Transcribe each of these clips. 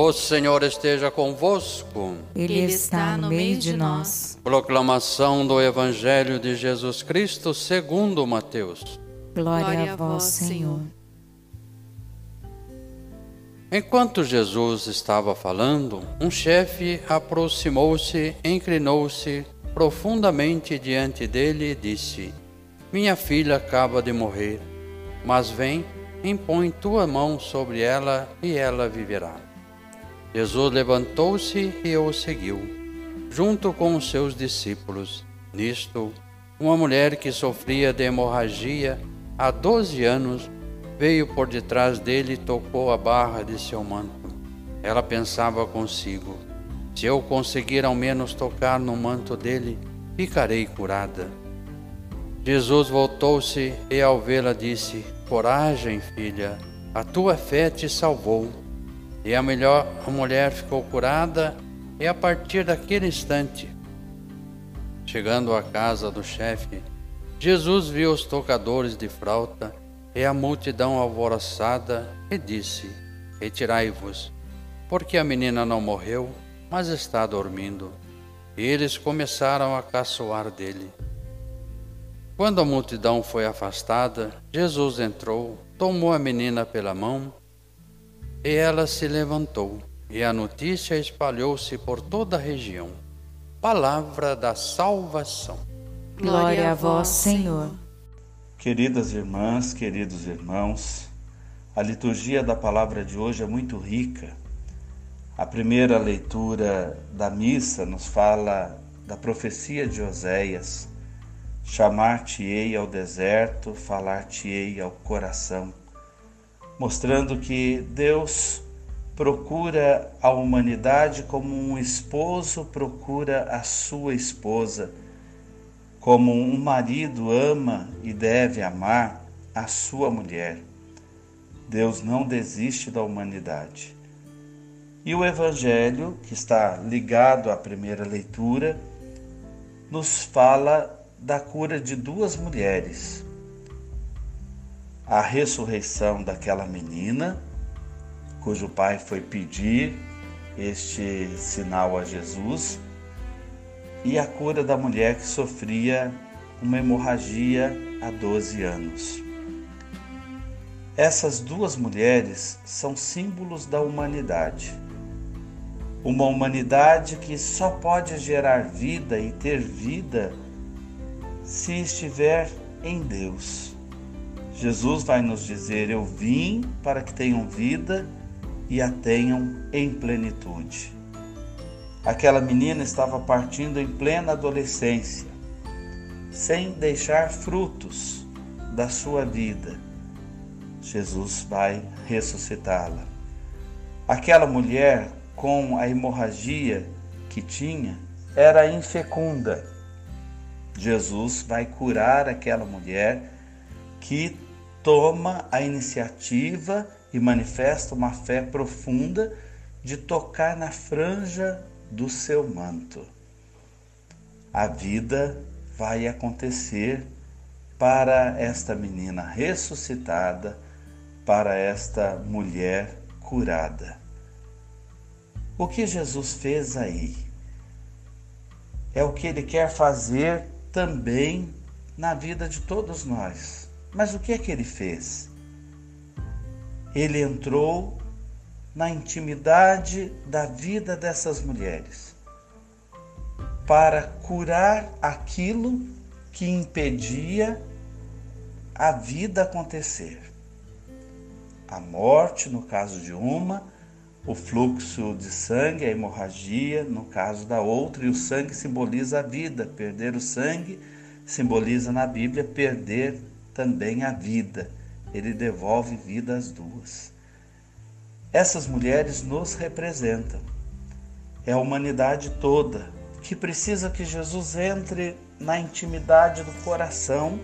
O Senhor esteja convosco. Ele está no meio de nós. Proclamação do Evangelho de Jesus Cristo segundo Mateus. Glória a vós, Senhor. Enquanto Jesus estava falando, um chefe aproximou-se, inclinou-se profundamente diante dele e disse: Minha filha acaba de morrer, mas vem, impõe tua mão sobre ela e ela viverá. Jesus levantou-se e o seguiu, junto com os seus discípulos. Nisto, uma mulher que sofria de hemorragia há doze anos veio por detrás dele e tocou a barra de seu manto. Ela pensava consigo: se eu conseguir ao menos tocar no manto dele, ficarei curada. Jesus voltou-se e, ao vê-la, disse: Coragem, filha, a tua fé te salvou. E a, melhor, a mulher ficou curada, e a partir daquele instante, chegando à casa do chefe, Jesus viu os tocadores de flauta e a multidão alvoroçada e disse: Retirai-vos, porque a menina não morreu, mas está dormindo. E eles começaram a caçoar dele. Quando a multidão foi afastada, Jesus entrou, tomou a menina pela mão e ela se levantou, e a notícia espalhou-se por toda a região. Palavra da salvação. Glória a vós, Senhor. Queridas irmãs, queridos irmãos, a liturgia da palavra de hoje é muito rica. A primeira leitura da missa nos fala da profecia de Oséias: Chamar-te-ei ao deserto, falar-te-ei ao coração mostrando que Deus procura a humanidade como um esposo procura a sua esposa, como um marido ama e deve amar a sua mulher. Deus não desiste da humanidade. E o Evangelho, que está ligado à primeira leitura, nos fala da cura de duas mulheres, a ressurreição daquela menina, cujo pai foi pedir este sinal a Jesus, e a cura da mulher que sofria uma hemorragia há 12 anos. Essas duas mulheres são símbolos da humanidade. Uma humanidade que só pode gerar vida e ter vida se estiver em Deus. Jesus vai nos dizer: Eu vim para que tenham vida e a tenham em plenitude. Aquela menina estava partindo em plena adolescência, sem deixar frutos da sua vida. Jesus vai ressuscitá-la. Aquela mulher com a hemorragia que tinha era infecunda. Jesus vai curar aquela mulher que toma a iniciativa e manifesta uma fé profunda de tocar na franja do seu manto. A vida vai acontecer para esta menina ressuscitada, para esta mulher curada. O que Jesus fez aí é o que ele quer fazer também na vida de todos nós. Mas o que é que ele fez? Ele entrou na intimidade da vida dessas mulheres para curar aquilo que impedia a vida acontecer. A morte, no caso de uma, o fluxo de sangue, a hemorragia, no caso da outra, e o sangue simboliza a vida. Perder o sangue simboliza na Bíblia perder também a vida. Ele devolve vida às duas. Essas mulheres nos representam. É a humanidade toda que precisa que Jesus entre na intimidade do coração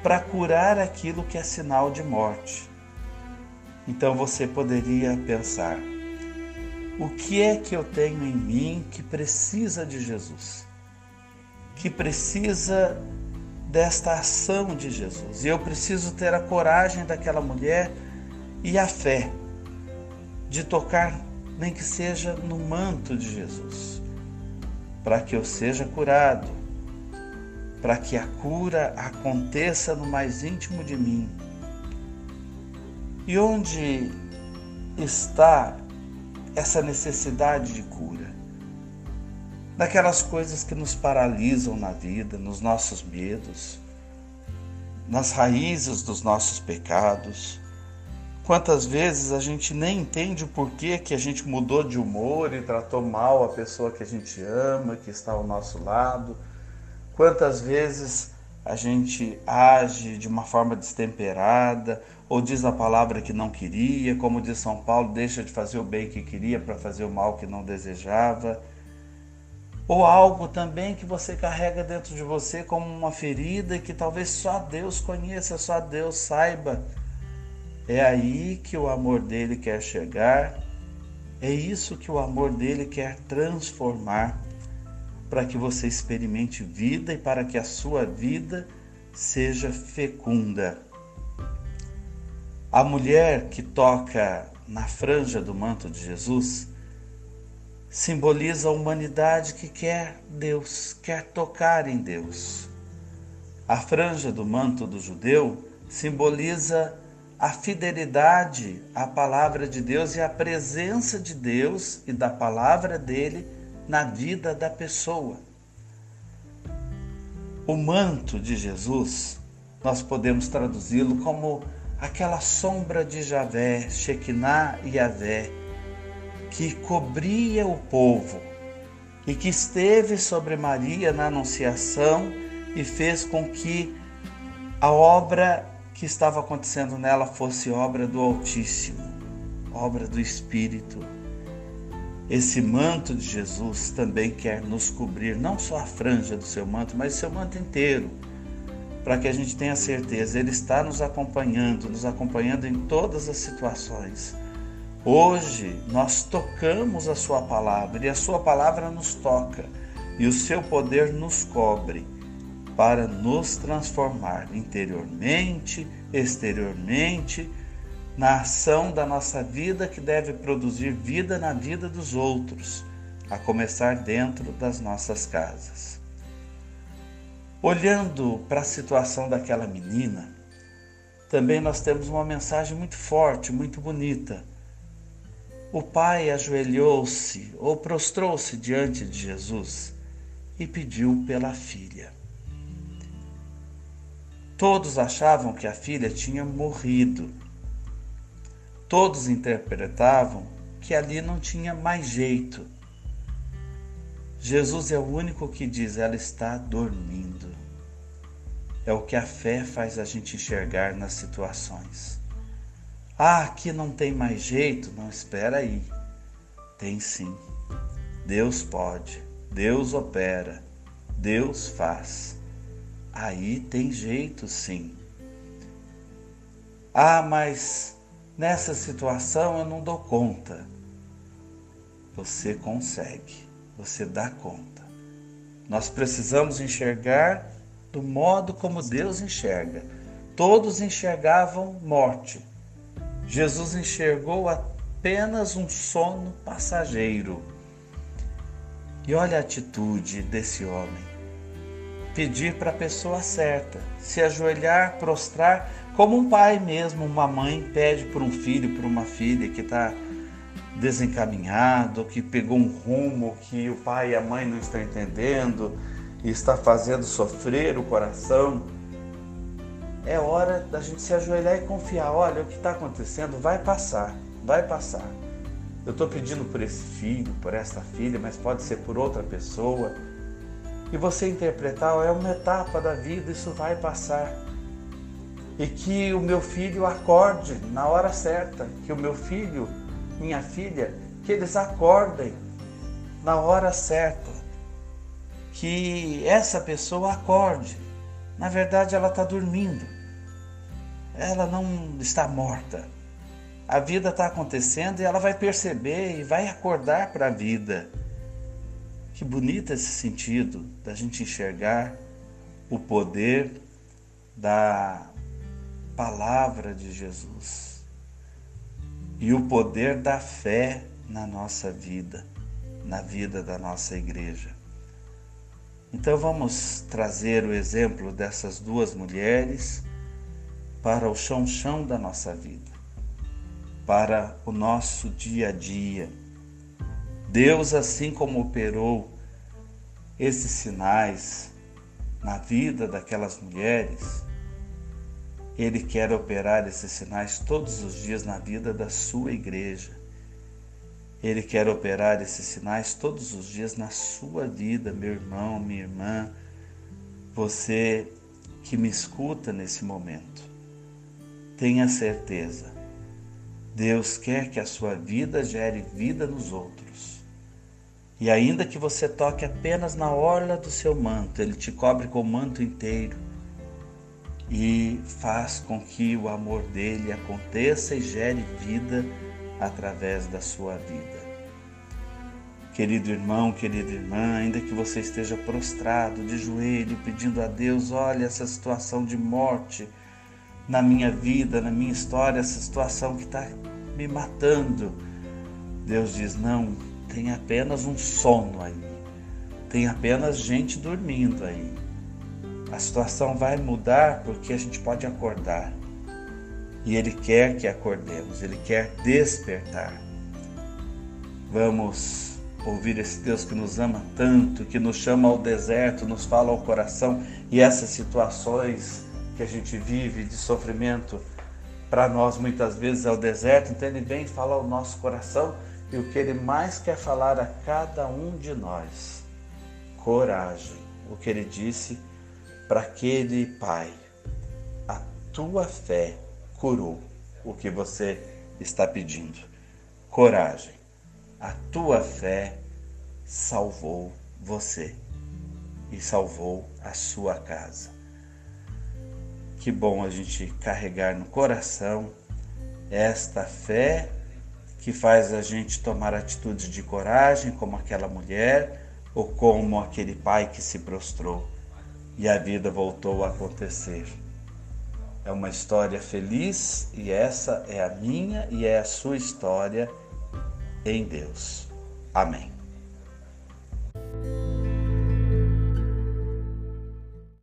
para curar aquilo que é sinal de morte. Então você poderia pensar: o que é que eu tenho em mim que precisa de Jesus? Que precisa desta ação de Jesus. E eu preciso ter a coragem daquela mulher e a fé de tocar nem que seja no manto de Jesus, para que eu seja curado, para que a cura aconteça no mais íntimo de mim. E onde está essa necessidade de cura? Daquelas coisas que nos paralisam na vida, nos nossos medos, nas raízes dos nossos pecados. Quantas vezes a gente nem entende o porquê que a gente mudou de humor e tratou mal a pessoa que a gente ama, que está ao nosso lado. Quantas vezes a gente age de uma forma destemperada ou diz a palavra que não queria, como diz São Paulo, deixa de fazer o bem que queria para fazer o mal que não desejava. Ou algo também que você carrega dentro de você como uma ferida que talvez só Deus conheça, só Deus saiba. É aí que o amor dele quer chegar, é isso que o amor dele quer transformar, para que você experimente vida e para que a sua vida seja fecunda. A mulher que toca na franja do manto de Jesus simboliza a humanidade que quer Deus, quer tocar em Deus. A franja do manto do judeu simboliza a fidelidade à palavra de Deus e a presença de Deus e da palavra dele na vida da pessoa. O manto de Jesus, nós podemos traduzi-lo como aquela sombra de Javé, Shekinah e Yavé, que cobria o povo e que esteve sobre Maria na Anunciação e fez com que a obra que estava acontecendo nela fosse obra do Altíssimo, obra do Espírito. Esse manto de Jesus também quer nos cobrir, não só a franja do seu manto, mas o seu manto inteiro, para que a gente tenha certeza, Ele está nos acompanhando, nos acompanhando em todas as situações Hoje nós tocamos a Sua palavra e a Sua palavra nos toca e o seu poder nos cobre para nos transformar interiormente, exteriormente, na ação da nossa vida que deve produzir vida na vida dos outros, a começar dentro das nossas casas. Olhando para a situação daquela menina, também nós temos uma mensagem muito forte, muito bonita o pai ajoelhou-se ou prostrou-se diante de Jesus e pediu pela filha. Todos achavam que a filha tinha morrido. Todos interpretavam que ali não tinha mais jeito. Jesus é o único que diz: ela está dormindo. É o que a fé faz a gente enxergar nas situações. Ah, aqui não tem mais jeito. Não, espera aí. Tem sim. Deus pode. Deus opera. Deus faz. Aí tem jeito sim. Ah, mas nessa situação eu não dou conta. Você consegue. Você dá conta. Nós precisamos enxergar do modo como Deus enxerga. Todos enxergavam morte Jesus enxergou apenas um sono passageiro. E olha a atitude desse homem. Pedir para a pessoa certa, se ajoelhar, prostrar, como um pai mesmo, uma mãe pede por um filho, por uma filha que está desencaminhado, que pegou um rumo que o pai e a mãe não estão entendendo e está fazendo sofrer o coração é hora da gente se ajoelhar e confiar. Olha, o que está acontecendo vai passar, vai passar. Eu estou pedindo por esse filho, por essa filha, mas pode ser por outra pessoa. E você interpretar, é uma etapa da vida, isso vai passar. E que o meu filho acorde na hora certa, que o meu filho, minha filha, que eles acordem na hora certa. Que essa pessoa acorde. Na verdade, ela está dormindo ela não está morta. A vida está acontecendo e ela vai perceber e vai acordar para a vida. Que bonito esse sentido da gente enxergar o poder da palavra de Jesus e o poder da fé na nossa vida, na vida da nossa igreja. Então vamos trazer o exemplo dessas duas mulheres para o chão-chão da nossa vida, para o nosso dia a dia. Deus, assim como operou esses sinais na vida daquelas mulheres, Ele quer operar esses sinais todos os dias na vida da sua igreja. Ele quer operar esses sinais todos os dias na sua vida, meu irmão, minha irmã, você que me escuta nesse momento. Tenha certeza, Deus quer que a sua vida gere vida nos outros. E ainda que você toque apenas na orla do seu manto, ele te cobre com o manto inteiro e faz com que o amor dele aconteça e gere vida através da sua vida. Querido irmão, querida irmã, ainda que você esteja prostrado de joelho pedindo a Deus, olha essa situação de morte na minha vida, na minha história, essa situação que está me matando. Deus diz: não, tem apenas um sono aí, tem apenas gente dormindo aí. A situação vai mudar porque a gente pode acordar. E Ele quer que acordemos, Ele quer despertar. Vamos ouvir esse Deus que nos ama tanto, que nos chama ao deserto, nos fala ao coração e essas situações que a gente vive de sofrimento, para nós muitas vezes é o deserto, então Ele vem falar ao nosso coração e o que Ele mais quer falar a cada um de nós: coragem. O que Ele disse para aquele pai: a tua fé curou o que você está pedindo. Coragem. A tua fé salvou você e salvou a sua casa. Que bom a gente carregar no coração esta fé que faz a gente tomar atitudes de coragem, como aquela mulher ou como aquele pai que se prostrou e a vida voltou a acontecer. É uma história feliz e essa é a minha e é a sua história em Deus. Amém.